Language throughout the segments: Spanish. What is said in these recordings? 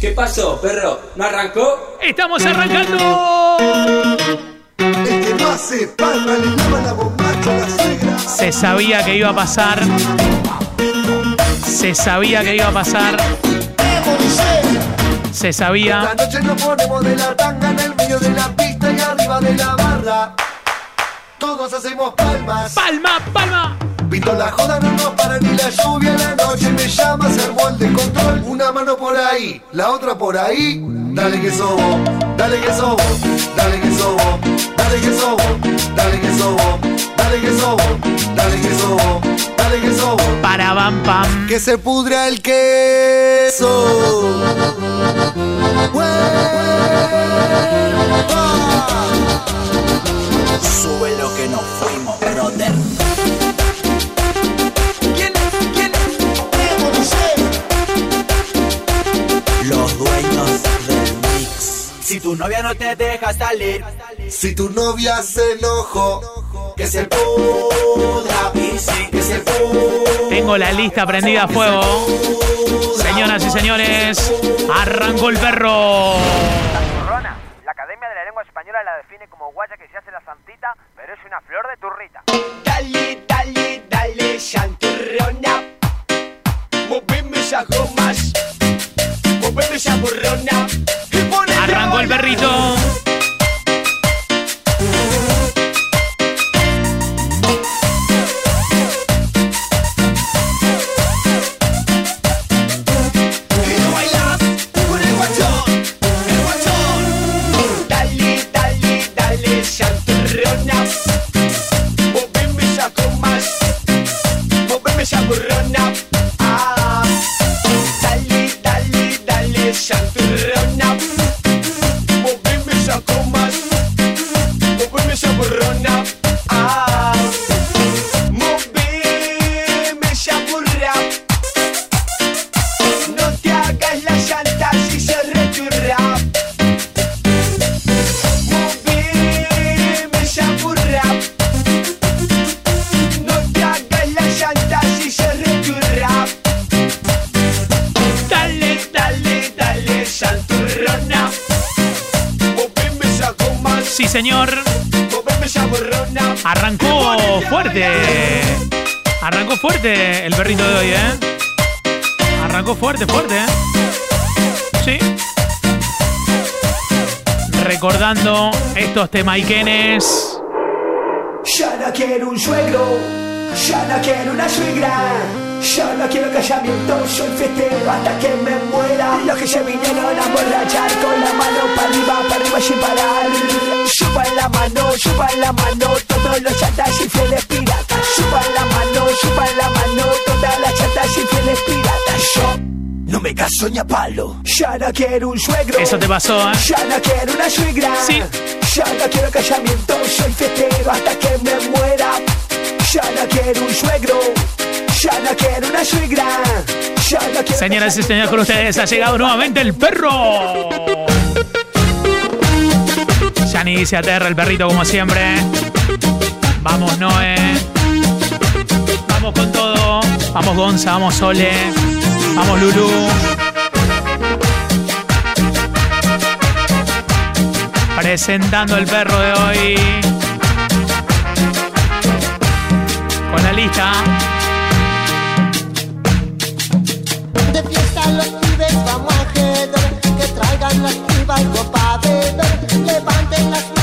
¿Qué pasó, perro? ¿No arrancó? ¡Estamos arrancando! El que no hace palma le lava la bombacha a la suegra. Se sabía que iba a pasar. Se sabía que iba a pasar. Se sabía. Esta noche nos ponemos de la tanga en el medio de la pista y arriba de la barra. Todos hacemos palmas. ¡Palma, palma! Pito la joda, no nos para ni la lluvia en la noche. Me llama, se armó el descontrol. Una mano por ahí, la otra por ahí. Dale que sobo, dale que sobo, dale que sobo, dale que sobo, dale que sobo, dale que sobo, dale que sobo, dale que sobo. Para bam pam. Que se pudra el queso. Sube lo que nos fuimos, brother. Si tu novia no te deja salir, Si tu novia se enojó, que se pudra. Que se pudra. Tengo la lista prendida a fuego. Señoras y señores, arrancó el perro. La Academia de la Lengua Española la define como guaya que se hace la santita, pero es una flor de turrita. Dale, dale, dale, chanturrona. Moveme esas gomas. Moveme esa burrona. Arrancó el perrito. Estos temaiquenes. Ya no quiero un suegro, ya no quiero una suegra, ya no quiero casamiento, soy festero hasta que me muera. Los que se vinieron a emborrachar con la mano para arriba, para arriba sin parar. Suban la mano, suban la mano, todos los chatas y fieles piratas. Suban la mano, suban la mano, todas las chatas y fieles piratas. Yo no me caso ni a palo, ya no quiero un suegro. Eso te pasó, ¿eh? Ya no quiero una suegra. Sí. Ya no quiero casamiento, soy festero hasta que me muera. Ya no quiero un suegro. Ya no quiero una suegra. Ya no quiero Señoras y señores, con ustedes ha llegado nuevamente el perro. Ya ni se aterra el perrito como siempre. Vamos, Noé. Vamos con todo. Vamos, Gonza. Vamos, Sole. Vamos, Lulu. Presentando el perro de hoy. Con la lista. De fiesta los pibes vamos a Que traigan las pibas algo pa' beber Levanten las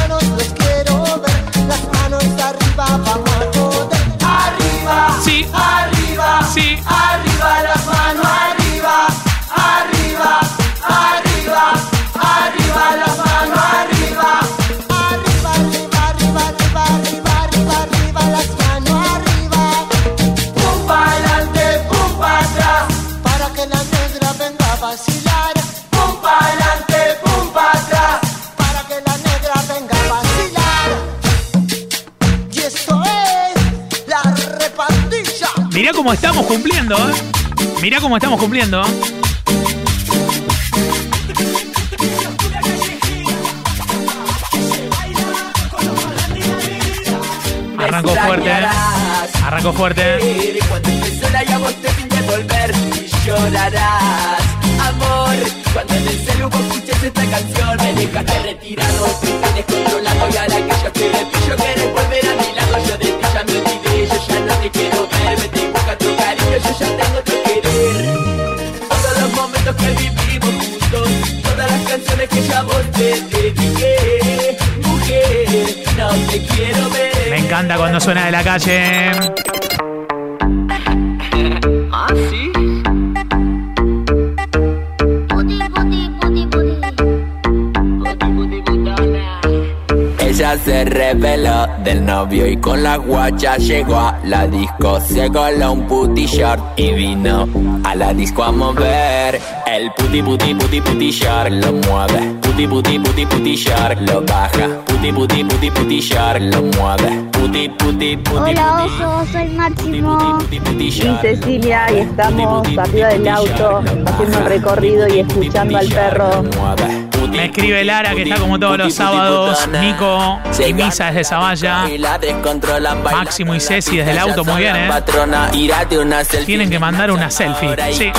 cómo estamos cumpliendo, ¿eh? Mirá cómo estamos cumpliendo. Arrancó fuerte, ¿eh? Arrancó fuerte. Y cuando empiece la ya vos te a volver y llorarás. Amor, cuando en canción Me dejaste retirado, triste, descontrolado Y ahora que yo te pillo querés Me encanta cuando suena de la calle. ¿Ah, sí? Ella se reveló del novio y con la guacha llegó a la disco. Se coló un puti short y vino a la disco a mover. El puti puti puti puti short lo mueve. Puti puti puti puti short lo baja. Puti puti puti puti short lo mueve. Puti puti puti Hola, oso, soy Máximo. Short. Cecilia y estamos arriba del auto haciendo un recorrido y escuchando al perro. Me escribe Lara, que está como todos los sábados. Nico y Misa desde Zavalla. Máximo y Ceci desde el auto, muy bien, ¿eh? Tienen que mandar una selfie. Sí.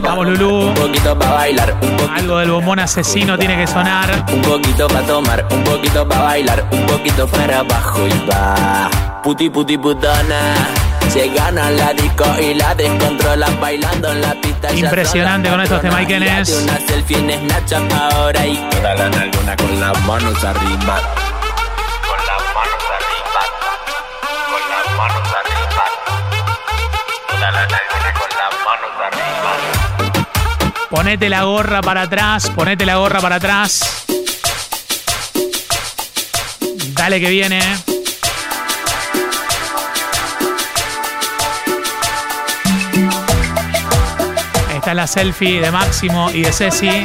Vamos, Lulú. Un poquito para bailar, un poquito, Algo del bombón asesino tiene que sonar. un poquito para tomar, un poquito para bailar, un poquito para abajo y va. Puti puti putona. Se gana la disco y la descontrolan bailando en la pista. Impresionante con estos patrona, temaiquenes. tírate Una selfie en Snapchat ahora y toda la nalgona con las manos arriba. Con las manos arriba. Con las manos arriba. Toda la nalgona con las manos arriba. Ponete la gorra para atrás, ponete la gorra para atrás. Dale que viene. Está la selfie de Máximo y de Ceci. Ahí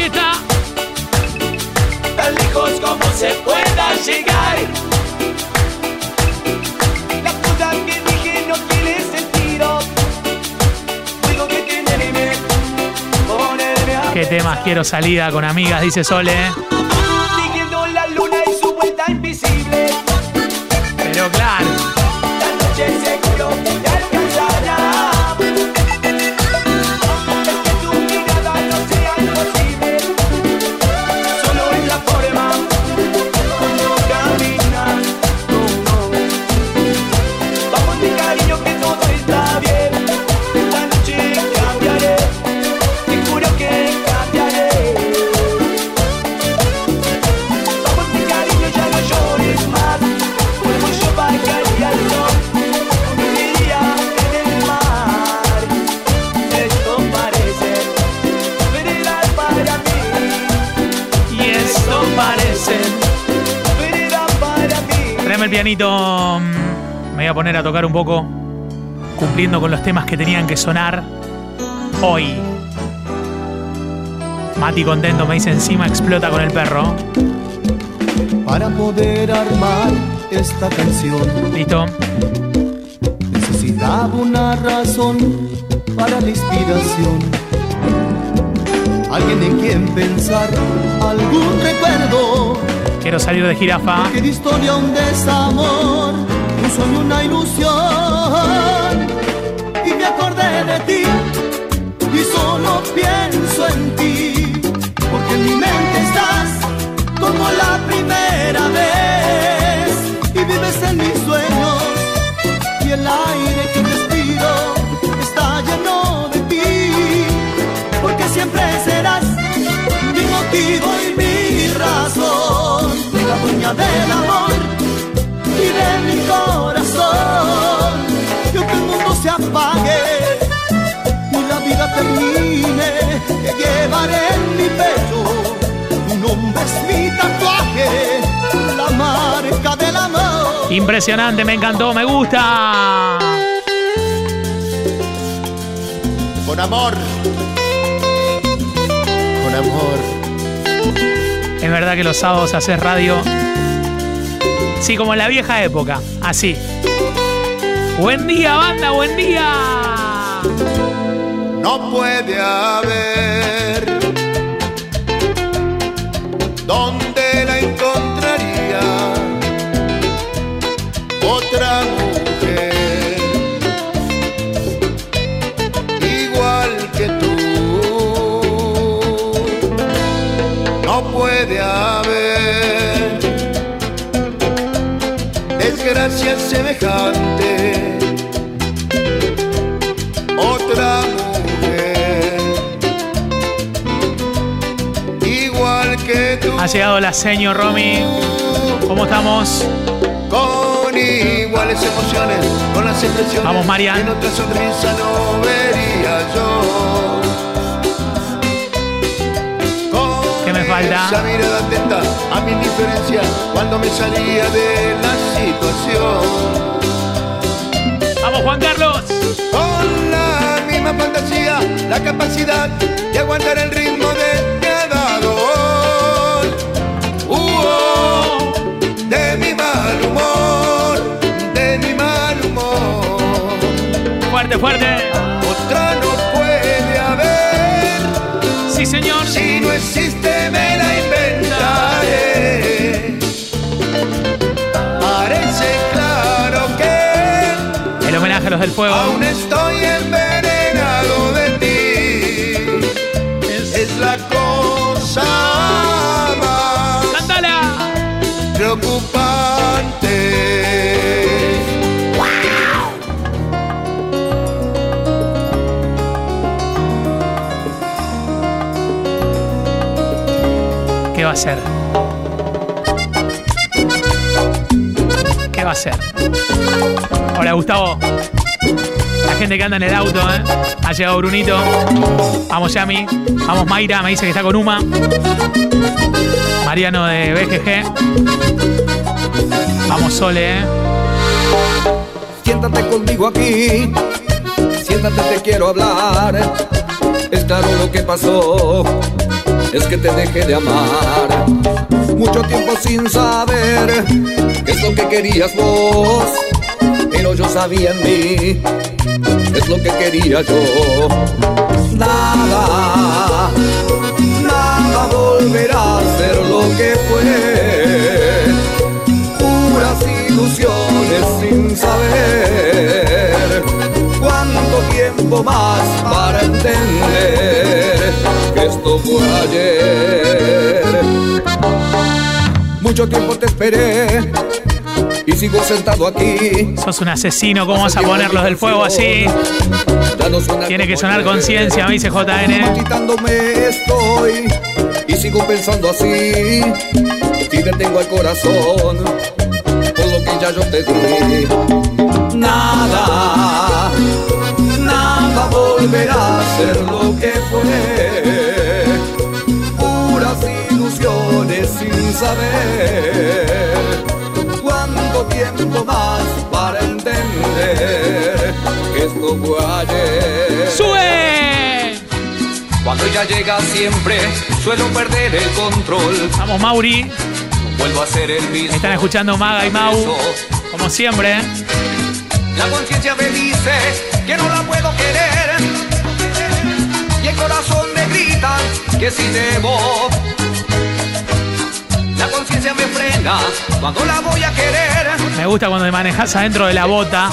está. tan lejos como se pueda llegar. La puta que dije no tiene sentido. Tengo que tenerme, ponerme a Qué temas quiero salida con amigas, dice Sole. Mm, Me voy a poner a tocar un poco, cumpliendo con los temas que tenían que sonar hoy. Mati contento me dice encima explota con el perro. Para poder armar esta canción Listo. necesitaba una razón para la inspiración. Alguien en quien pensar, algún recuerdo Quiero salir de jirafa. que historia un desamor, un sueño, una ilusión. Y me acordé de ti y solo pienso termine, llevaré en mi pecho. Tu nombre es mi tatuaje, la marca del amor. Impresionante, me encantó, me gusta. Con amor, con amor. Es verdad que los sábados haces radio. Sí, como en la vieja época. Así. Buen día, banda, buen día no puede haber. ¿Dónde la encontraría otra mujer igual que tú? No puede haber desgracias semejantes. Llegado la señor Romy. ¿Cómo estamos? con iguales emociones, con las expresiones Vamos, que en otra sonrisa no vería yo. Con ¿Qué me falta? Esa mirada atenta a mi indiferencia cuando me salía de la situación. ¡Vamos, Juan Carlos! Con la misma fantasía, la capacidad de aguantar el ritmo de Fuerte, fuerte. Otra no puede haber, Sí, señor. si no existe me la inventaré. Parece claro que El homenaje a los del fuego. Aún estoy envenenado de ti. Es la cosa preocupante. ¿Qué va a hacer? ¿Qué va a hacer? Hola, Gustavo. Gente que anda en el auto, ¿eh? Ha llegado Brunito. Vamos, Yami. Vamos, Mayra. Me dice que está con Uma. Mariano de BGG. Vamos, Sole, ¿eh? Siéntate conmigo aquí, siéntate, te quiero hablar. Es claro lo que pasó, es que te dejé de amar. Mucho tiempo sin saber qué es lo que querías vos, pero yo sabía en mí, es lo que quería yo. Nada, nada volverá a ser lo que fue puras ilusiones sin saber cuánto tiempo más para entender que esto fue ayer. Mucho tiempo te esperé y sigo sentado aquí. Sos un asesino. ¿Cómo vas a poner los del fuego así? Tiene que sonar conciencia, me dice JN. Quitándome estoy y sigo pensando así. Si te tengo al corazón, por lo que ya yo te di. Nada, nada volverá a ser lo que fue. Puras ilusiones sin saber tiempo más para entender que esto fue ayer. ¡Sube! Cuando ella llega siempre suelo perder el control. Vamos, Mauri. Vuelvo a ser el mismo. Están escuchando Maga y Mau. Como siempre. La conciencia me dice que no la puedo querer. Y el corazón me grita que si debo. La conciencia me frena cuando la voy a querer. Me gusta cuando te manejas adentro de la bota.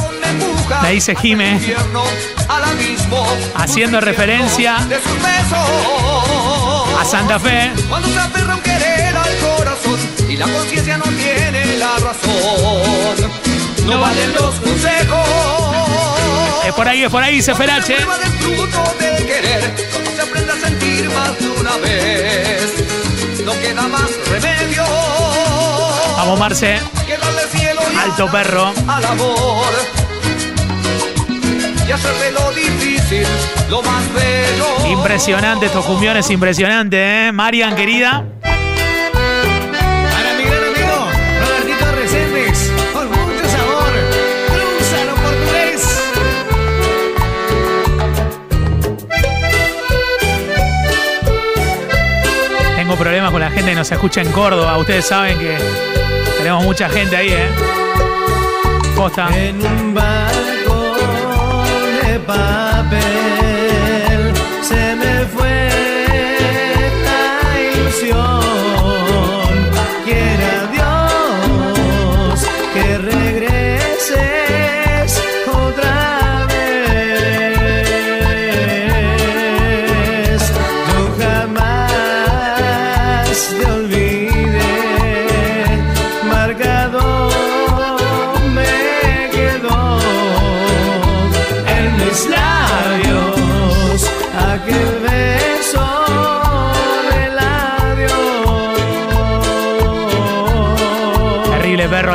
Me dice Jime. Haciendo referencia a Santa Fe. Cuando se aferra un querer al corazón y la conciencia no tiene la razón, no valen los consejos. Es por ahí, es por ahí, dice Ferache. Se aprende a sentir más de una vez, no queda más remedio Vamos, Marce. Alto perro. al amor y hacerle lo difícil, lo más bello. Impresionante, estos cumbiones impresionantes, ¿eh? Marian, querida. Para mi gran amigo Robertito Reséndez, con mucho sabor, cruzalo portugués. Tengo problemas con la gente que nos escucha en Córdoba. Ustedes saben que tenemos mucha gente ahí, ¿eh? Posta. En un barco de papel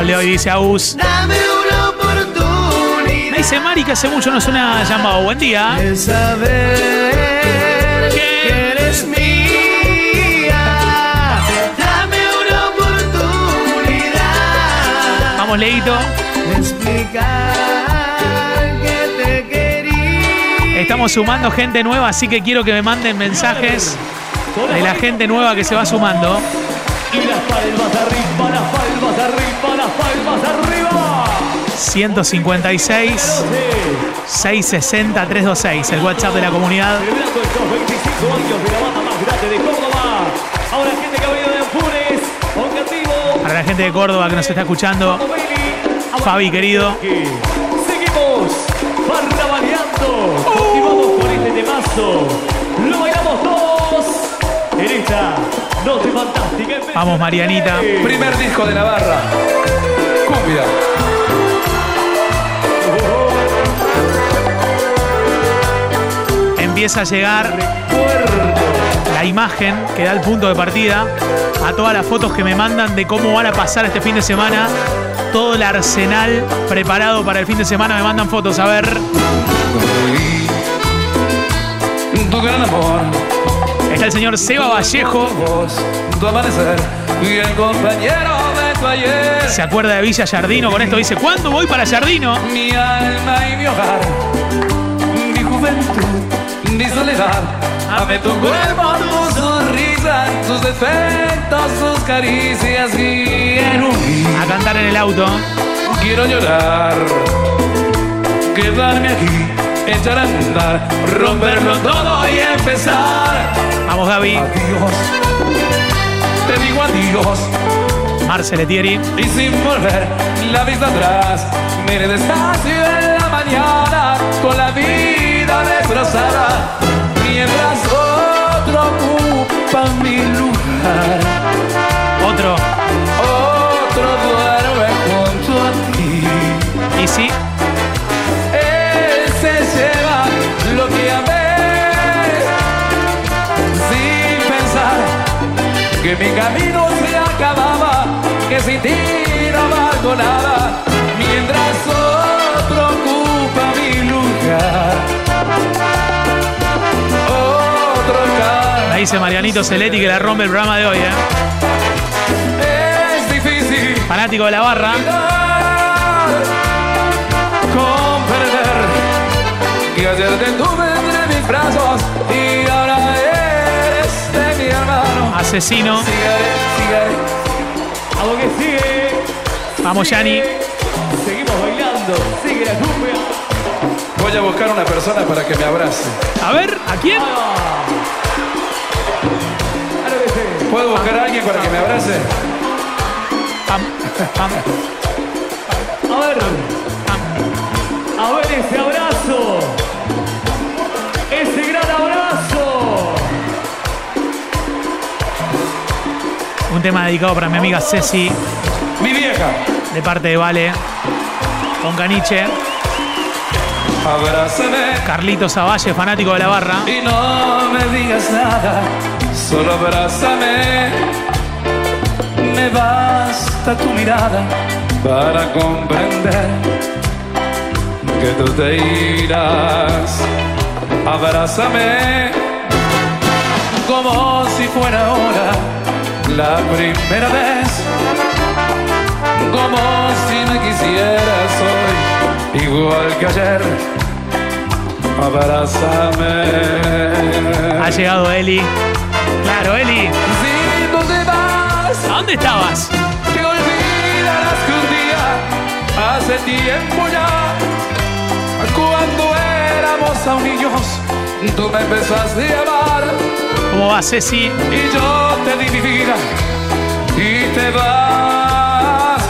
de hoy, dice Agus. Dame una oportunidad. Me dice Mari que hace mucho no suena llamado. Buen día. saber que eres mía. Dame una oportunidad. Vamos, Leito. explicar que te quería. Estamos sumando gente nueva, así que quiero que me manden mensajes de la gente nueva que se va sumando. Y las palmas arriba, las palmas arriba, las palmas arriba. 156 660 326, el WhatsApp de la comunidad. Celebrando estos 25 años de la banda más grande de Córdoba. Ahora gente que ha venido de Anfunes, Oncativo, Para la gente de Córdoba que nos está escuchando, Fabi querido, Seguimos barrabaleando. Continuamos con este temazo. Lo bailamos todos en esta. Vamos Marianita. Primer disco de Navarra. Cumbia. Empieza a llegar la imagen que da el punto de partida a todas las fotos que me mandan de cómo van a pasar este fin de semana. Todo el arsenal preparado para el fin de semana me mandan fotos. A ver, Tu gran amor. Está el señor Seba Vallejo. Y. Se acuerda de Villa Jardino. Con esto dice, ¿cuándo voy para Jardino? Mi alma y mi hogar. Mi juventud. Mi soledad. Ame tu cuerpo, tu sonrisa. Tus defectos, tus caricias. Quiero huir. A cantar en el auto. Quiero llorar, quedarme aquí, echar a andar, romperlo todo y empezar. Vamos Gaby, Adiós, te digo adiós Marcel Etieri. y sin volver la vista atrás. Mire despacio en la mañana con la vida destrozada, mientras otro ocupa mi lugar. Otro. Otro que mi camino se acababa, que sin ti no valgo nada, mientras otro ocupa mi lugar. Otro me cae. dice Marianito Celetti que la rompe el programa de hoy, ¿eh? Es difícil Fanático de la barra. comprender que ayer te tuve entre mis brazos y Asesino. Sigue, sigue. A lo que sigue. Vamos, Yani. Seguimos bailando. Sigue la cumbia. Voy a buscar una persona para que me abrace. A ver, ¿a quién? A sigue. ¿Puedo buscar a alguien para que me abrace? A ver. A ver ese abrazo. Un tema dedicado para mi amiga Ceci, Mi vieja. de parte de Vale. Con Caniche. Abrázame Carlitos Zavalle, fanático de la barra. y no me digas nada. Solo abrázame. Me basta tu mirada para comprender que tú te irás. Abrázame como si fuera ahora la primera vez. Como si me quisieras hoy, igual que ayer. Abrázame. Ha llegado Eli. Claro, Eli. Si tú te vas, ¿A dónde estabas? que olvidarás que un día, hace tiempo ya, cuando éramos aún niños, tú me empezaste a amar ¿Cómo va Ceci? y yo te di mi vida y te vas.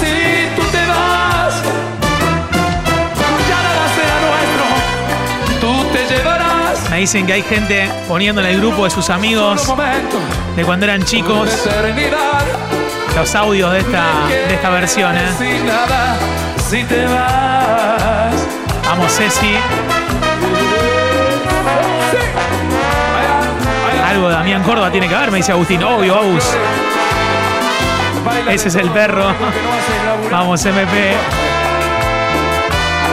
Si tú te vas, ya nada será nuestro, tú te llevarás. Me dicen que hay gente poniendo en el grupo de sus amigos momento, de cuando eran chicos los audios de esta, de esta versión, ¿eh? Nada, si te vas. Vamos, Ceci. Algo de Damián Córdoba tiene que ver, me dice Agustín. Obvio, Agus. Ese es el perro. Vamos, MP.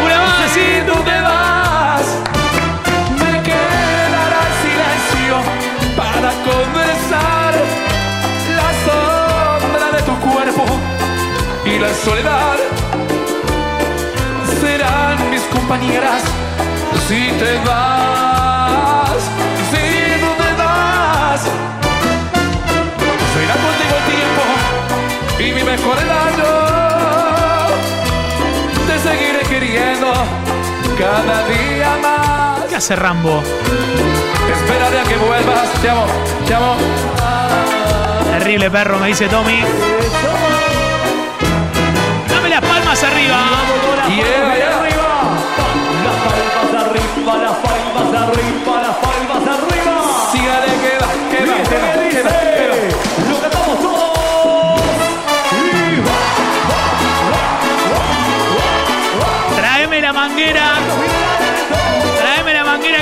Una más Si tú te vas, me quedará silencio para conversar la sombra de tu cuerpo y la soledad serán mis compañeras si te vas, y mejor edad te seguiré queriendo cada día más. ¿Qué hace Rambo? Esperaré a que vuelvas. Te amo, te amo. Terrible perro, me dice Tommy. Dame las palmas arriba. Yeah, yeah.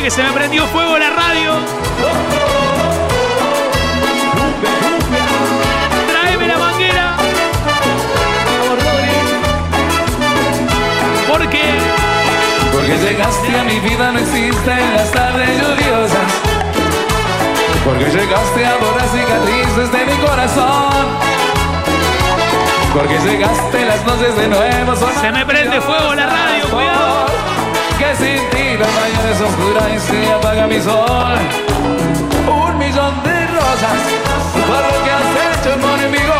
Que se me prendió fuego la radio. Tráeme la manguera. Porque Porque llegaste a mi vida, no existen las tardes lluviosas. Porque llegaste a borrar cicatrices de mi corazón. Porque llegaste las noches de nuevo. son se me prende fuego la radio, cuidado. Que sin ti la mañana es oscura y se apaga mi sol. Un millón de rosas por lo que has hecho conmigo.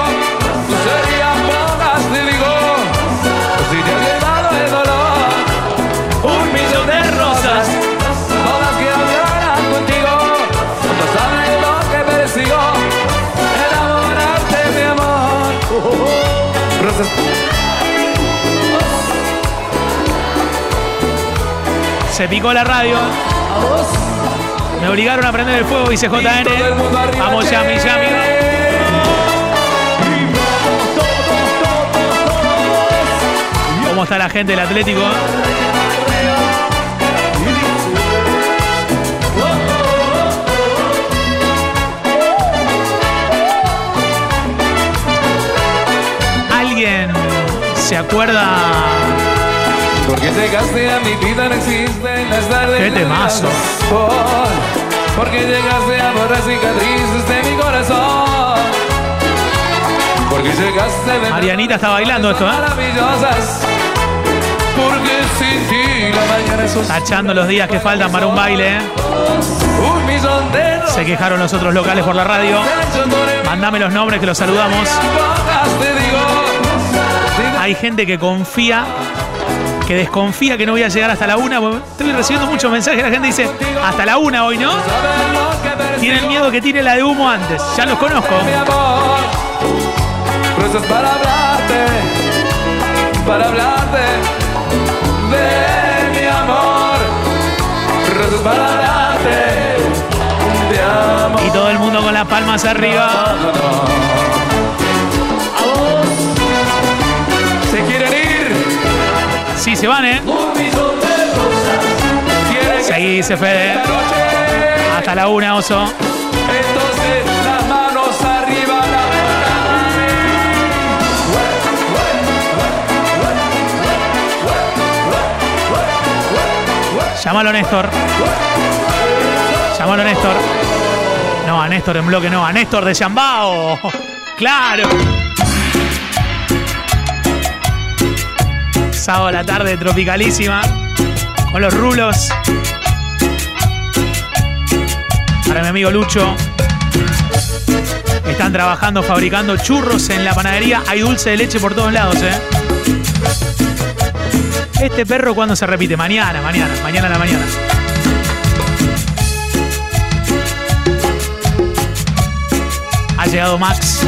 Sería pocas, te digo, si te ha llevado el dolor. Un millón de rosas, todas que hablarán contigo. No saben lo que persigo, enamorarte, mi amor. Rosas. Se picó la radio. Me obligaron a prender el fuego, dice JN. Vamos. Yami, Yami. ¿Cómo está la gente del Atlético? ¿Alguien se acuerda? Porque llegaste a mi vida, no existen las tardes. Qué temazo. Por- porque llegaste a borrar cicatrices de mi corazón. Porque llegaste de Marianita está bailando esto, ¿eh? maravillosas. Porque sin ti la mañana es. Tachando los días que faltan para un baile. ¿eh? Un millón de Se quejaron los otros locales por la radio. Mandame los nombres que los saludamos. Hay gente que confía, que desconfía que no voy a llegar hasta la una. Estoy recibiendo muchos mensajes. La gente dice, hasta la una hoy, ¿no? Tienen miedo que tire la de humo antes. Ya los conozco. para hablarte, para hablarte de mi amor. Para hablarte de amor. Y todo el mundo con las palmas arriba. Sí, se van, ¿eh? Un millón de rosas. Quieren que Seguí, dice Fede. Hasta la una, oso. Entonces las manos arriba, la Llámalo Néstor. Llámalo Néstor. No, a Néstor en bloque no, a Néstor de Yambao. Claro. La tarde, tropicalísima. Con los rulos. Para mi amigo Lucho. Están trabajando, fabricando churros en la panadería. Hay dulce de leche por todos lados, ¿eh? Este perro cuando se repite, mañana, mañana, mañana a la mañana. Ha llegado Max.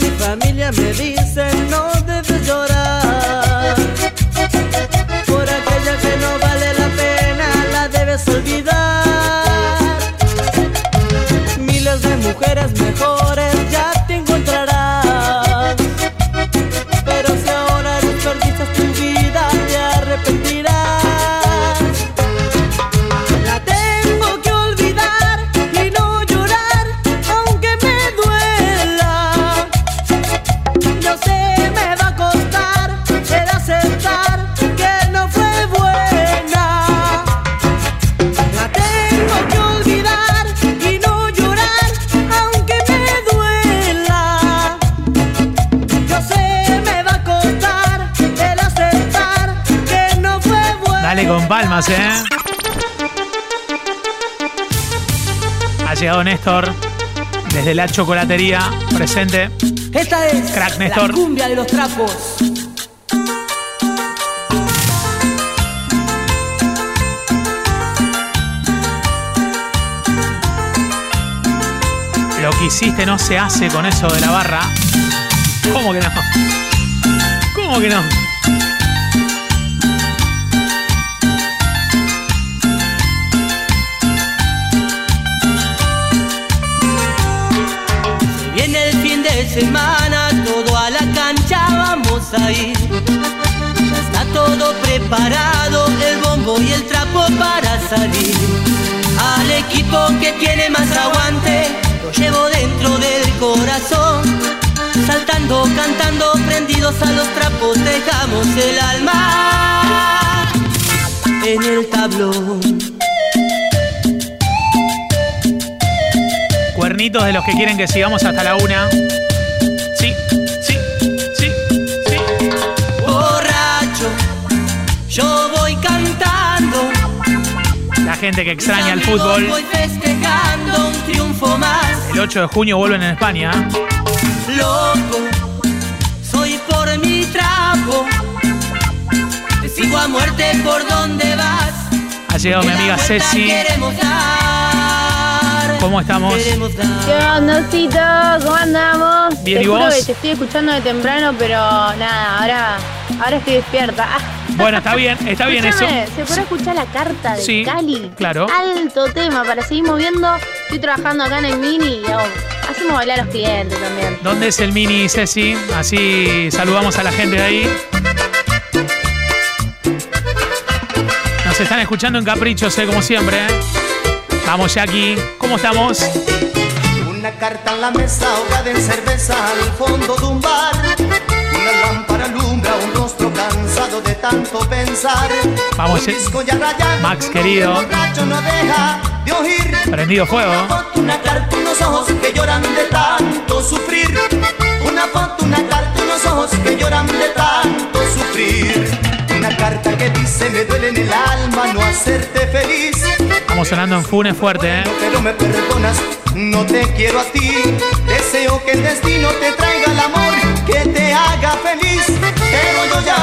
Mi familia me dicen no debes llorar olvidar. Miles de mujeres mejores palmas, ¿eh? Ha llegado Néstor desde la chocolatería presente. Esta es Crack, Néstor. la cumbia de los trapos. Lo que hiciste no se hace con eso de la barra. ¿Cómo que no? ¿Cómo que no? Semana, todo a la cancha vamos a ir. Ya está todo preparado, el bombo y el trapo para salir. Al equipo que tiene más aguante, lo llevo dentro del corazón. Saltando, cantando, prendidos a los trapos, dejamos el alma en el tablón. Cuernitos de los que quieren que sigamos hasta la una. Gente que extraña el fútbol. El 8 de junio vuelven en España. Loco, soy por mi trapo. Te sigo a muerte por donde vas. Ha llegado mi amiga Ceci. ¿Cómo estamos? ¿Qué onda, Osito? ¿Cómo andamos? Bien, te ¿y juro vos? que te estoy escuchando de temprano, pero nada, ahora, ahora estoy despierta. Ah. Bueno, está bien, está bien eso. ¿Se puede escuchar la carta de Sí, Cali? claro. Alto tema para seguir moviendo. Estoy trabajando acá en el mini y hacemos bailar a los clientes también. ¿Dónde es el mini Ceci? Así saludamos a la gente de ahí. Nos están escuchando en Caprichos, eh, como siempre. eh. Vamos, Jackie. ¿Cómo estamos? Una carta en la mesa, ahogada en cerveza al fondo de un bar. Cansado de tanto pensar. Vamos, eh. Max, querido. no deja de oír. Prendido fuego. Una carta, unos ojos que lloran de tanto sufrir. Una foto, una carta, unos ojos que lloran de tanto sufrir. Una carta que dice me duele en el alma no hacerte feliz. Estamos sonando en Funes fuerte, ¿eh? Pero me perdonas, no te quiero a ti. Deseo que el destino te traiga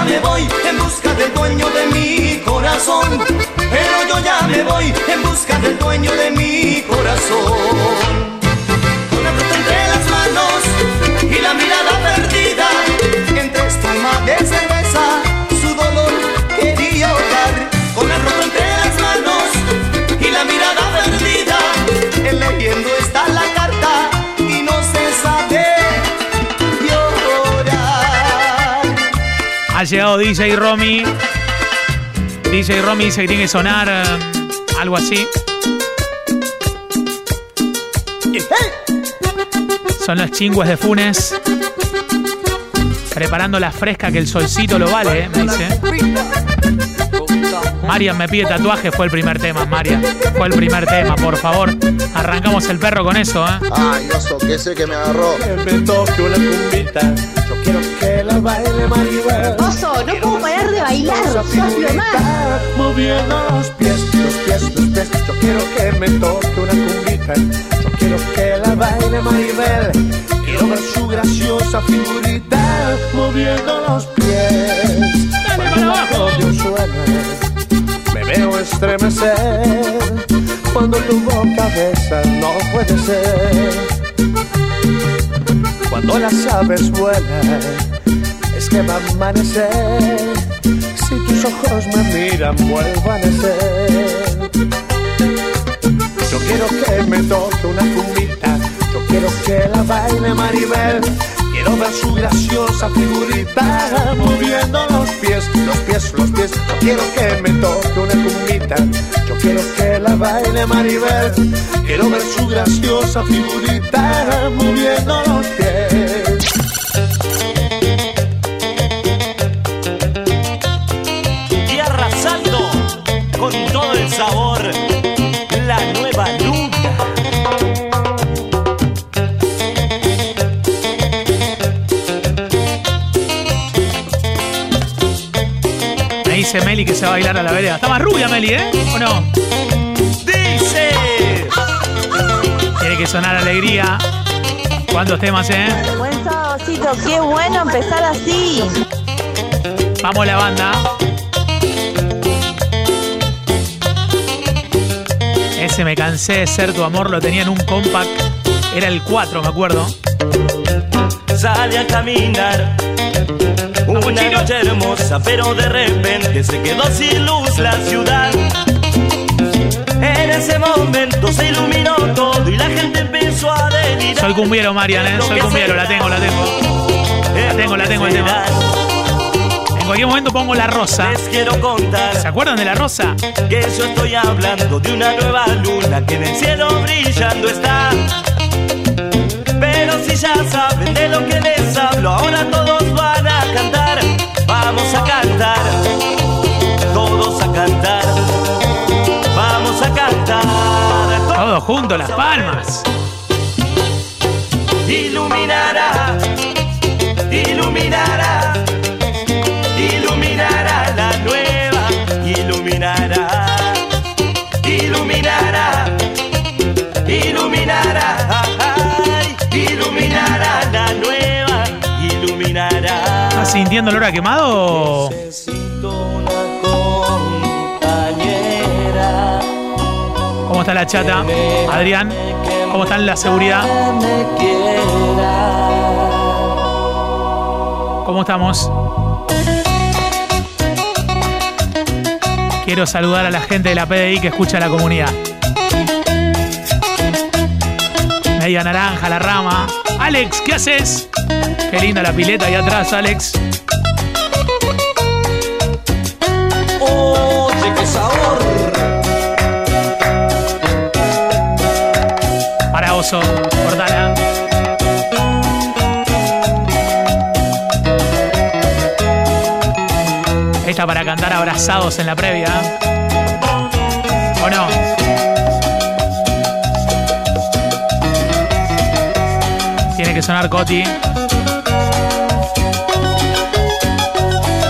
me voy en busca del dueño de mi corazón. Pero yo ya me voy en busca del dueño de mi corazón. Con la fruta entre las manos y la mirada llegado DJ Romy. DJ Romy dice que tiene que sonar algo así. Son los chingües de Funes. Preparando la fresca que el solcito lo vale, eh, me dice. Marian me pide tatuaje, fue el primer tema, Marian. Fue el primer tema, por favor. Arrancamos el perro con eso, ¿eh? Ay, oso, que sé que me agarró. Que me toque una cumbita. Yo quiero que la baile Maribel. Oso, no puedo parar de bailar, sos lo más. Moviendo los pies, los pies, los pies. Yo quiero que me toque una cumbita. Yo quiero que la baile Maribel. Quiero ver su graciosa figurita. Moviendo los pies. El acordeón suena, me veo estremecer. Cuando tu boca besa, no puede ser. Cuando las aves vuelan, es que va a amanecer. Si tus ojos me miran, vuelvo a nacer. Yo quiero que me toque una cumbita. Yo quiero que la baile Maribel. Quiero ver su graciosa figurita moviendo los pies, los pies, los pies. Yo quiero que me toque una cumbita. Yo quiero que la baile Maribel. Quiero ver su graciosa figurita moviendo los pies. Me dice Meli que que se va a bailar a la vereda. Está más rubia, Meli, ¿eh? ¿O no? Dice. Tiene que sonar alegría. ¿Cuántos temas, eh? Buen saborcito, qué bueno empezar así. Vamos la banda. Ese me cansé de ser tu amor, lo tenía en un compact. Era el 4, me acuerdo. Sale a caminar. Una noche hermosa, pero de repente se quedó sin luz la ciudad. En ese momento se iluminó todo y la gente empezó a delirar. Soy cumbiero, Marian, ¿eh? Soy cumbiero, la tengo, la tengo. La tengo, la tengo el tema. En cualquier momento pongo la rosa. Les quiero contar ¿Se acuerdan de la rosa? que yo estoy hablando de una nueva luna que en el cielo brillando está. Pero si ya saben de lo que les hablo, ahora todos Todos juntos, las palmas. Iluminará, iluminará, iluminará la nueva, iluminará, iluminará, iluminará, ay, iluminará la nueva, iluminará. ¿Estás sintiendo el olor a quemado? ¿Cómo está la chata? Adrián, ¿cómo está la seguridad? ¿Cómo estamos? Quiero saludar a la gente de la PDI que escucha a la comunidad. Media naranja, la rama. Alex, ¿qué haces? Qué linda la pileta ahí atrás, Alex. Para oso, cortala. Esta para cantar abrazados en la previa. ¿O no? Tiene que sonar Coti.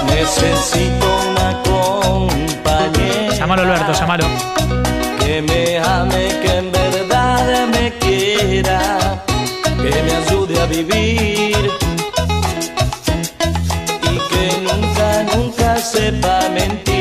Necesito una compañera. Llámalo Alberto, llámalo. Y que nunca, nunca sepa mentir,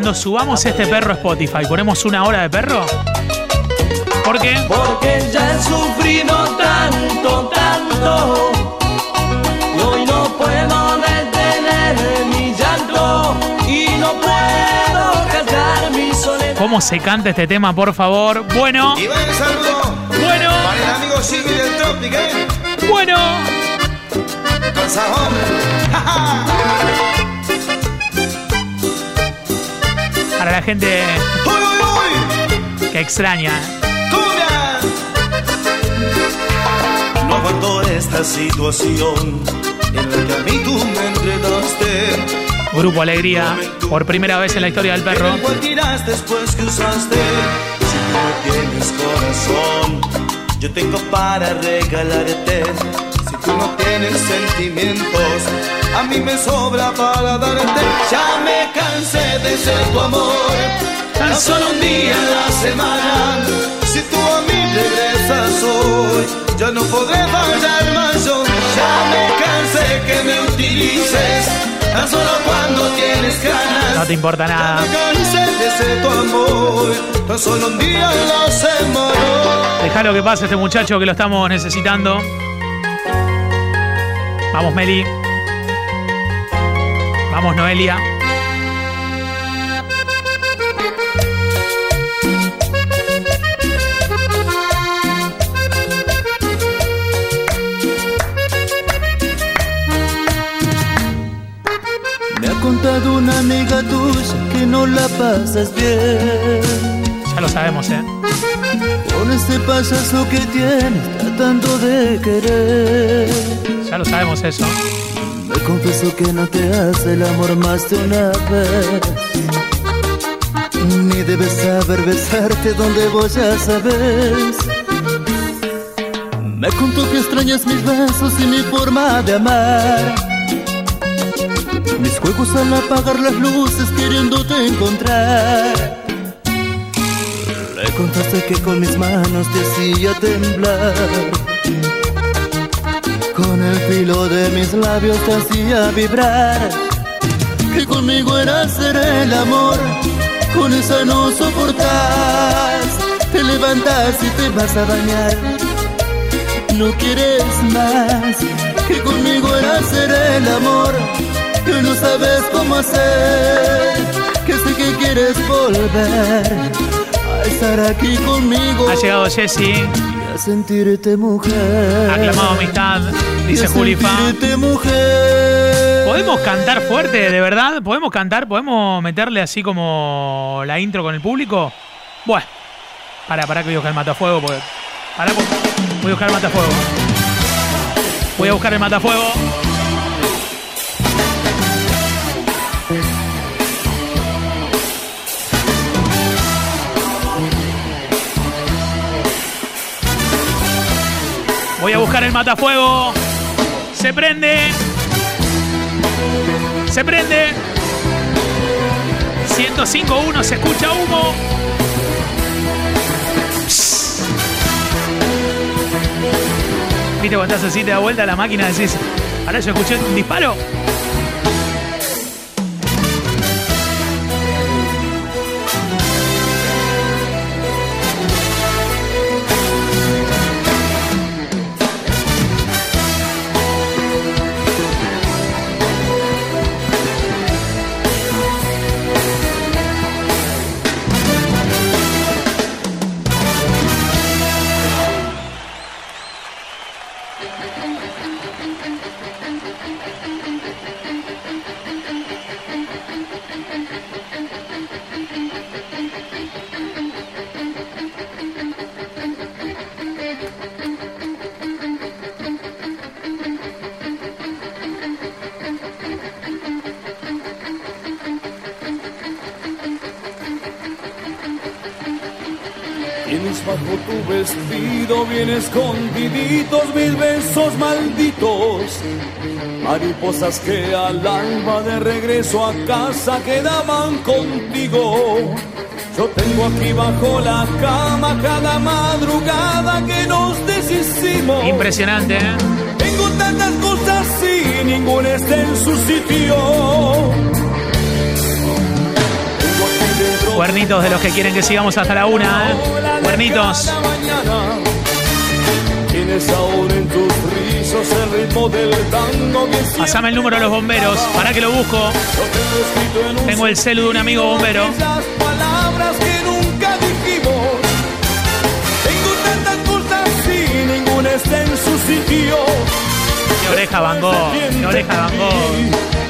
Cuando subamos este perro a Spotify, ¿ponemos una hora de perro? ¿Por qué? Porque ya he sufrido tanto, tanto. Y hoy no puedo detener mi llanto. Y no puedo callar mi soledad. ¿Cómo se canta este tema, por favor? Bueno, Y va el saludo bueno, para el amigo del Tropic, ¿eh? bueno. Con sajón. la gente ¡Uy, uy, uy! que extraña. ¡Cumbia! No aguanto esta situación en la que a mí tú me enredaste. Grupo Alegría, por primera vez en la historia del perro. ¿Cuál tiras después que usaste? Si tú no tienes corazón, yo tengo para regalarte. Si tú no tienes sentimientos, a mí me sobra para darte. Ya me cansé de ser tu amor, tan solo un día en la semana. Si tú a mí regresas hoy, ya no podré fallar más yo. Ya me cansé que me utilices, tan solo cuando tienes ganas. No te importa nada. Me cansé de ser tu amor, tan solo un día en la semana. Dejalo que pase este muchacho que lo estamos necesitando. Vamos, Meli. Vamos, Noelia. culpa tuya que no la pasas bien. Ya lo sabemos, ¿eh? Con ese payaso que tienes tratando de querer. Ya lo sabemos eso. Confieso que no te hace el amor más de una vez. Ni debes saber besarte donde vos ya sabes. Me contó que extrañas mis besos y mi forma de amar. Mis juegos al apagar las luces queriéndote encontrar. Le contaste que con mis manos te hacía temblar. Con el filo de mis labios te hacía vibrar. Que conmigo era hacer el amor. Con esa no soportas. Te levantas y te vas a bañar. No quieres más. Que conmigo era hacer el amor. Que no sabes cómo hacer. Que sé que quieres volver a estar aquí conmigo. Ha llegado a sentirte mujer. Aclamado amistad, dice mujer. ¿Podemos cantar fuerte, de verdad? ¿Podemos cantar? ¿Podemos meterle así como la intro con el público? Bueno, para, para que voy a buscar el matafuego. Porque, para, voy a buscar el matafuego. Voy a buscar el matafuego. Voy a buscar el matafuego. Se prende. Se prende. 105.1 se escucha humo. Psst. Viste cuando estás así, te da vuelta la máquina y decís, ahora yo escuché un disparo. Mariposas que al alba de regreso a casa quedaban contigo. Yo tengo aquí bajo la cama cada madrugada que nos deshicimos. Impresionante, ¿eh? Tengo tantas cosas y ninguna está en su sitio. Cuernitos de los que quieren que sigamos hasta la una, ¿eh? Cuernitos. Tienes aún en tus rizos el ritmo del tango que siempre Pasame el número de los bomberos, para que lo busco. tengo el celu de un amigo bombero. Esas palabras que nunca dijimos. Tengo tantas cosas y ninguna está en su sitio. Qué oreja Van Gogh, qué oreja Van Gogh.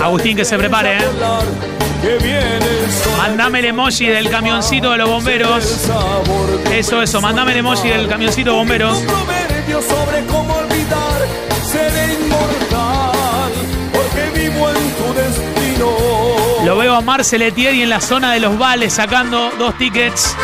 Agustín, que se prepare, ¿eh? Mandame el emoji del camioncito de los bomberos. Eso, eso, mandame el emoji del camioncito de bomberos. sobre cómo olvidar. Seré inmortal porque vivo en tu destino. Lo veo a Marcel Etieri en la zona de los vales sacando dos tickets.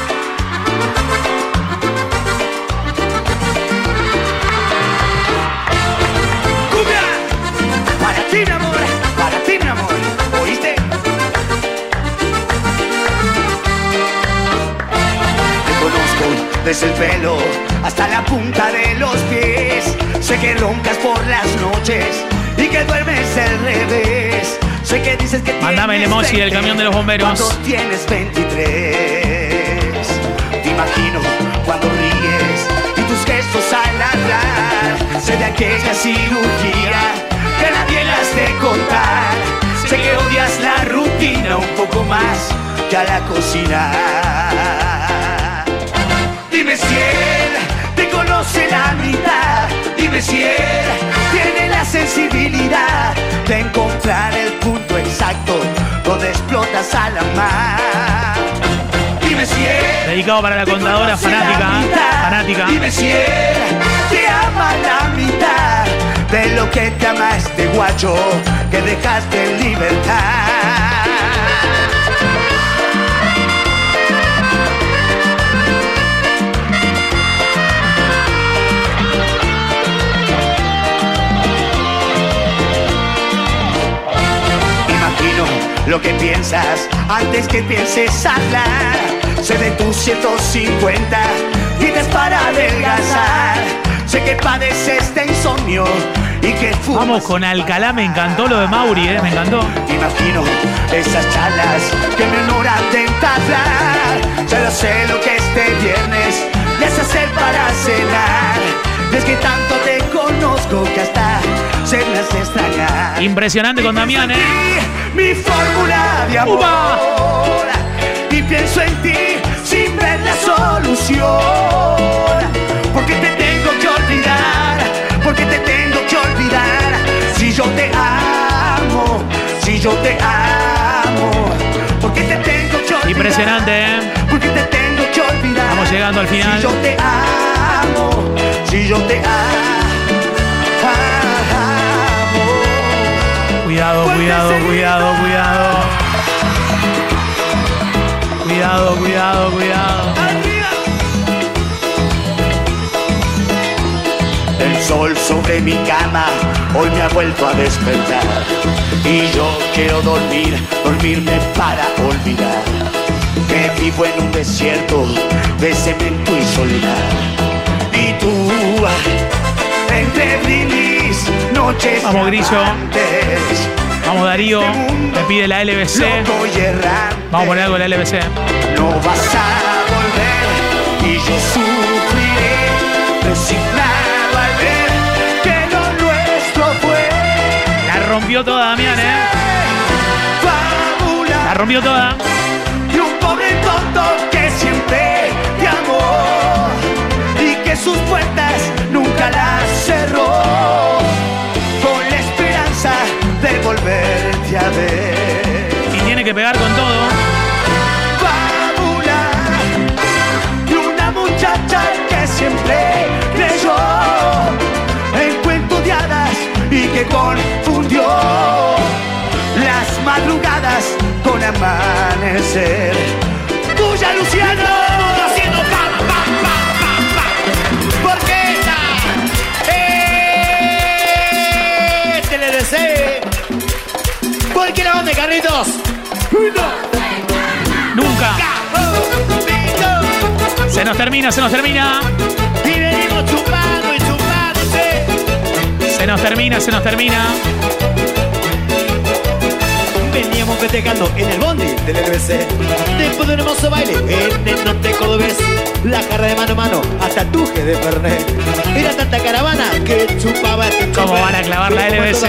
Desde el pelo hasta la punta de los pies. Sé que roncas por las noches y que duermes al revés. Sé que dices que Mandame el emoji del 20 camión de los bomberos. Cuando tienes 23. Te imagino cuando ríes y tus gestos al hablar. Sé de aquella cirugía que la bien has de contar. Sé que odias la rutina un poco más que a la cocina. Dime si él te conoce la mitad. Dime si él tiene la sensibilidad de encontrar el punto exacto donde explotas a la mar. Dime si él Dedicado para la contadora la fanática. mitad. Fanática. Dime si él te ama la mitad de lo que te ama este guacho que dejaste en libertad. Lo que piensas antes que pienses hablar. Sé de tus 150 tienes para adelgazar. Sé que padeces de insomnio y que fumas. Vamos con Alcalá, me encantó lo de Mauri, ¿eh? Me encantó. Imagino esas charlas que me honoran de entablar. Solo sé lo que este viernes les hacer para cenar. Es que tanto te conozco que hasta se me hace extrañar. Impresionante con Damián, ¿eh? Mi fórmula de amor. Y pienso en ti sin ver la solución. Porque te tengo que olvidar. Porque te tengo que olvidar. Si yo te amo. Si yo te amo. Porque te tengo que olvidar. Impresionante, ¿eh? Estamos llegando al final. Si yo te amo. Si yo te amo. Cuidado, cuidado, cuidado, cuidado. Cuidado, cuidado, cuidado. El sol sobre mi cama hoy me ha vuelto a despertar. Y yo quiero dormir, dormirme para olvidar. Que vivo en un desierto de cemento y soledad. Y tú, entre brindis, noches. Vamos, Grillo. diamantes, Vamos, Darío. Me pide la LBC. errante, Vamos a poner algo de la LBC. No vas a volver y yo sufriré resignado al ver que lo nuestro fue La rompió toda, Damián, ¿eh? La rompió toda. Sus puertas nunca las cerró con la esperanza de volverte a ver. Y tiene que pegar con todo. fábula y una muchacha que siempre creyó en cuento de hadas y que confundió las madrugadas con amanecer. Tuya, Luciano, Carlitos. Nunca. Se nos termina, se nos termina. Y venimos chupando y chupándose. Se nos termina, se nos termina. Veníamos festejando en el bondi del LBC. Después de un hermoso baile en el norte cordobés. La jarra de mano a mano hasta tuje de Fernet. Era tanta caravana que chupaba este ¿Cómo van a clavar la LBC?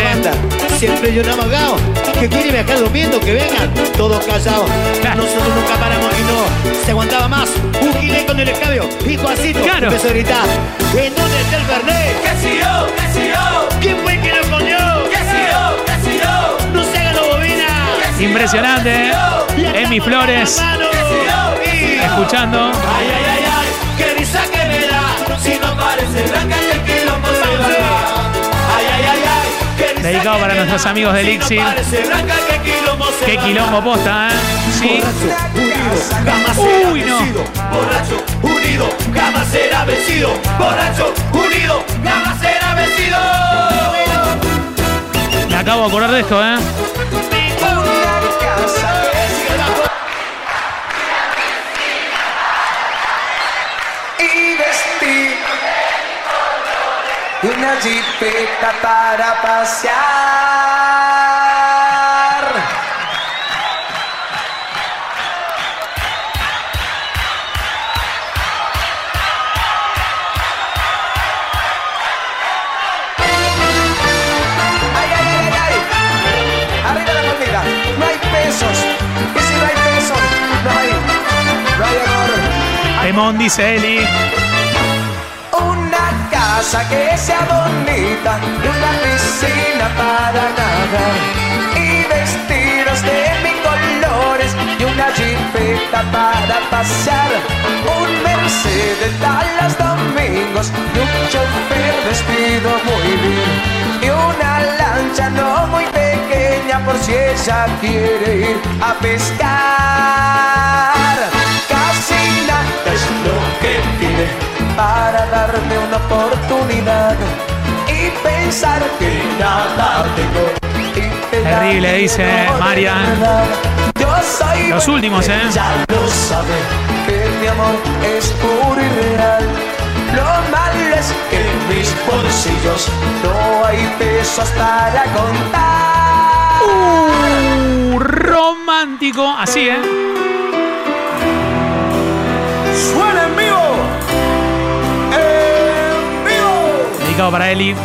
Siempre yo un amagado que quiere viajar durmiendo, que vengan todos callados. Nosotros nunca paramos y no se aguantaba más. Un gilet con el escabio y Juancito Claro. empezó a gritar. ¿En dónde está el Fernet? ¿Qué si yo? ¿Qué si yo? ¿Quién Impresionante. Emi Flores. Escuchando. Ay, que Dedicado para nuestros amigos parece blanca, qué quilombo posta, ¿eh? No. vencido, borracho, unido, será vencido, borracho, unido, será vencido. Me acabo de acordar de esto, ¿eh? Y vestir una jipeta para pasear. Simón, dice Eli. Una casa que sea bonita una piscina para nadar y vestidos de mil colores y una jipeta para pasear. Un Mercedes a los domingos y un chofer vestido muy bien. Y una lancha no muy pequeña por si ella quiere ir a pescar casi nada es lo que pide para darme una oportunidad y pensar que nada tengo. Terrible, dice de Marian. verdad. Yo soy Los últimos, ¿eh? Ya lo sabe que mi amor es puro y real. Lo malo es que en mis bolsillos no hay pesos para contar. Uh, romántico. Así, ¿eh? Suena en vivo. En vivo. Dedicado para Eli.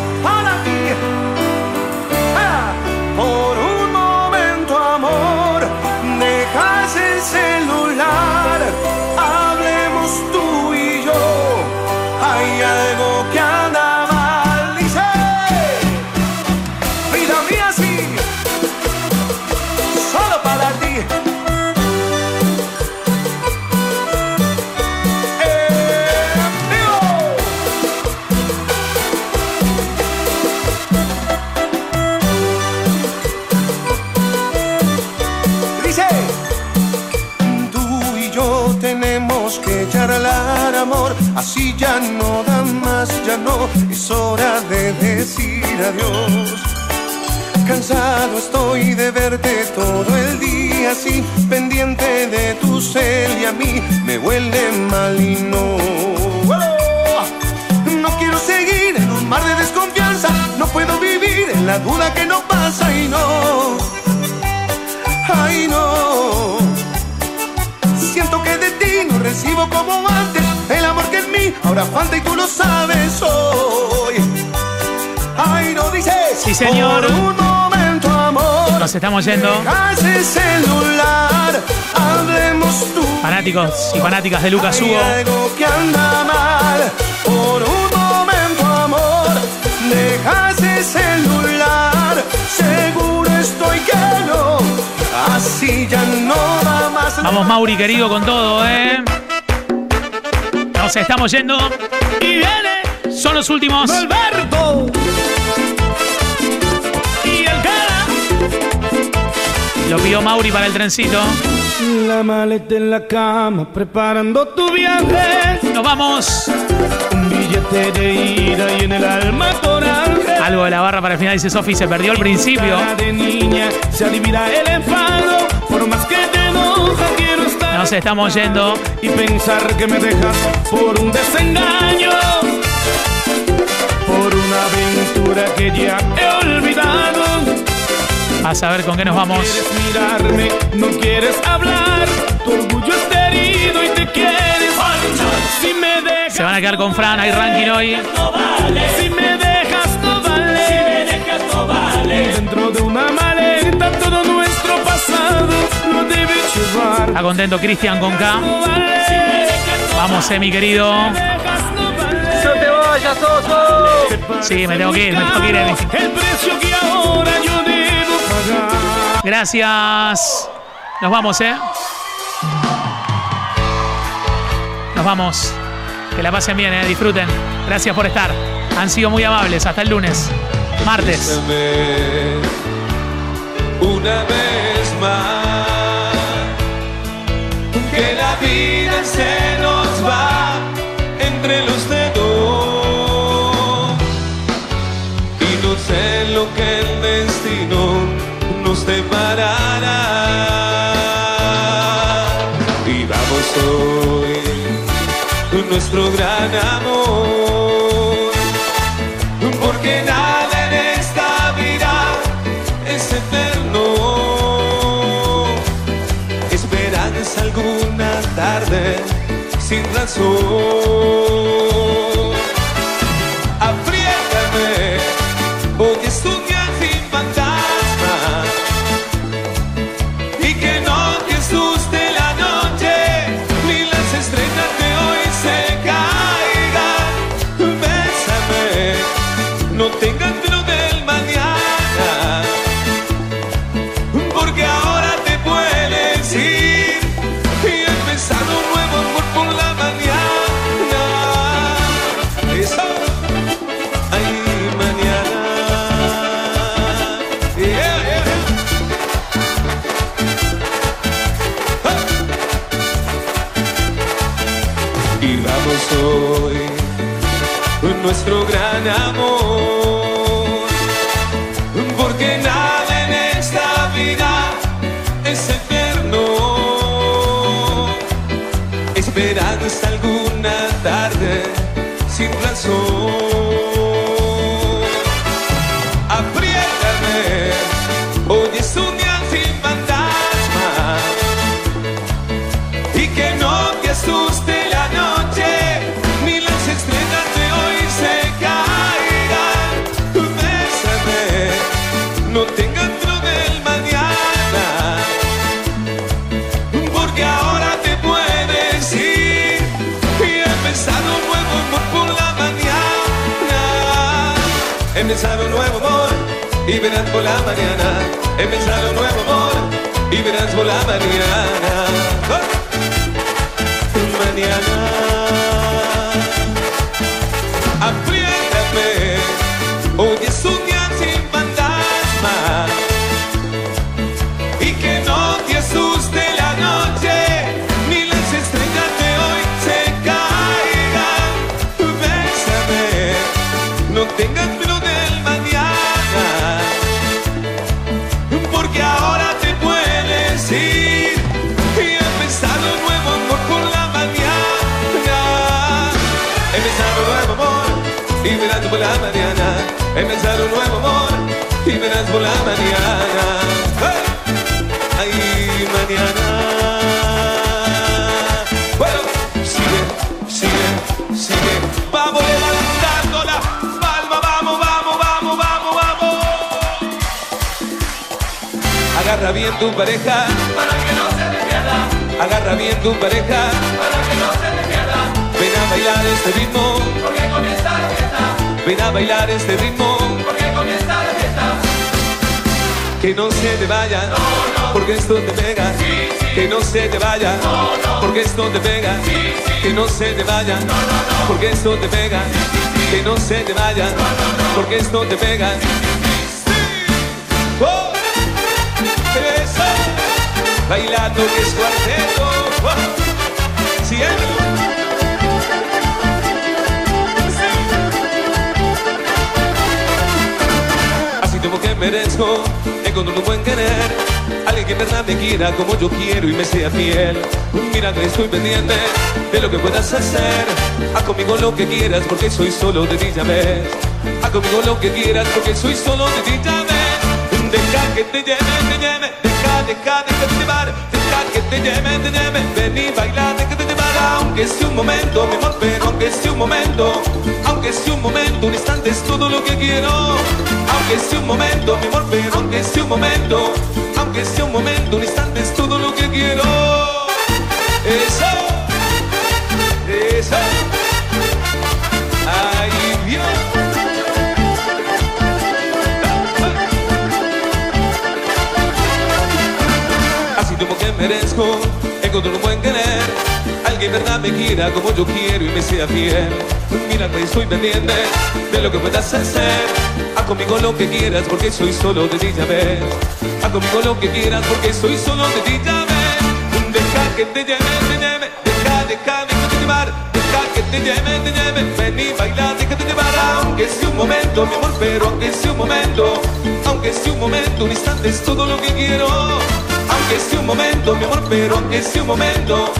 Que charlar amor, así ya no da más, ya no, es hora de decir adiós. Cansado estoy de verte todo el día así, pendiente de tu cel y a mí me huele mal y no. No quiero seguir en un mar de desconfianza, no puedo vivir en la duda que no pasa y no. Ay no, recibo como antes el amor que en mí ahora falta y tú lo sabes hoy. Ay no dices, Sí, señor. Por un momento amor, Nos estamos yendo. Hace celular, hablemos tú. Fanáticos y fanáticas de Lucas Hay Hugo. algo que anda mal. Por un momento, amor, dejas el Vamos, Mauri, querido, con todo, ¿eh? Nos estamos yendo. Y viene. Son los últimos. Alberto. Y el cara. Lo pidió Mauri para el trencito. La maleta en la cama, preparando tu viaje. Nos vamos. Un billete de ida y en el alma coraje. Algo de la barra para el final, dice Sofi. Se perdió al principio. De niña, se adivina el enfado. Nos estamos yendo. Y pensar que me dejas por un desengaño. Por una aventura que ya he olvidado. A saber con qué nos vamos. Quieres mirarme, no quieres hablar. Tu orgullo está herido y te quieres. Si me dejas. Se van a quedar con Fran. Hay ranking hoy. no. Si me dejas, no vale. Si me dejas, no vale. Dentro de una Está contento Cristian con K. Vamos, eh, mi querido. No te vayas, Soso. Sí, me tengo que ir, me tengo que ir. El precio que ahora yo debo pagar. Gracias. Nos vamos, ¿eh? Nos vamos. Que la pasen bien, ¿eh? Disfruten. Gracias por estar. Han sido muy amables. Hasta el lunes. Martes. una vez más que la vida se nos va entre los dedos. Y no sé lo que el destino nos deparará. Y vamos hoy nuestro gran amor sin razón. Verás por la mañana. Empezar un nuevo amor y verás por la mañana. ¡Oh! mañana. La mañana. Empezar un nuevo amor y verás por la mañana. ¡Hey! Ay, mañana. Bueno, sigue, sigue, sigue. Vamos levantando la palma, vamos, vamos, vamos, vamos, vamos. Agarra bien tu pareja para que no se te pierda. Agarra bien tu pareja para que no se te pierda. Ven a bailar este ritmo porque comienza la fiesta. Ven a bailar este ritmo. Porque comienza la fiesta. Que no se te vaya, porque esto te pega. Que no se te vaya, porque esto te pega. Que no se te vaya, porque esto te pega. Que no se te vaya, porque esto te pega. Oh, eso, bailando que es cuarteto. Oh, siempre. Como que merezco encontrar un buen querer. Alguien que en verdad me quiera como yo quiero y me sea fiel. Mira que estoy pendiente de lo que puedas hacer. Haz conmigo lo que quieras porque soy solo de ti ya ves. Haz conmigo lo que quieras porque soy solo de ti ya ves. Deja que te lleve, te lleve. Deja, deja, déjate llevar. Deja que te lleve, te lleve. Ven y baila, déjate Aunque sea un momento, mi amor, pero aunque sea un momento Aunque sea un momento, un instante es todo lo que quiero. Aunque sea un momento, mi amor, pero aunque sea un momento Aunque sea un momento, un instante es todo Alguien verdad me quiera como yo quiero y me sea fiel. Mira que estoy pendiente de lo que puedas hacer. Haz conmigo lo que quieras porque soy solo de ti ya ves. Haz conmigo lo que quieras porque soy solo de ti ya ves. Deja que te lleve, te lleve. Deja, deja, déjate llevar. Deja que te lleve, te lleve. Ven y baila, déjate llevar. Aunque sea un momento, mi amor, pero aunque sea un momento Aunque sea un momento, un instante es todo lo que quiero. Aunque sea un momento, mi amor, pero aunque sea un momento,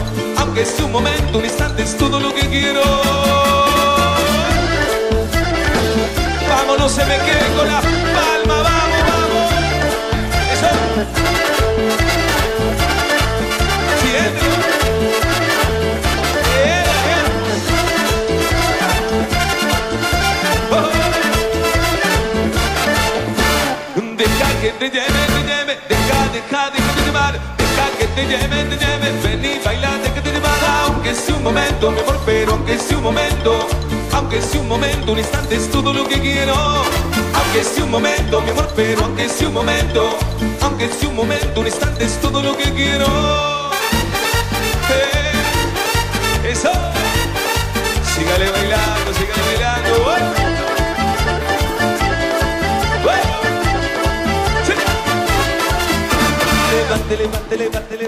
aunque sea un momento, un instante es todo lo que quiero. Vamos, no se me quede con la palma, vamos, vamos. Eso. Era. Oh. Deja que te lleve, te lleve, deja, deja, llevar, deja que te lleve, ven y baila, aunque sea un momento, mi amor, pero aunque sea un momento, aunque sea un momento, un instante es todo lo que quiero. Aunque sea un momento, mi amor, pero aunque sea un momento, aunque sea un momento, un instante es todo lo que quiero. Eso, sígale bailando, sígale bailando. levántele, levántele, levántele.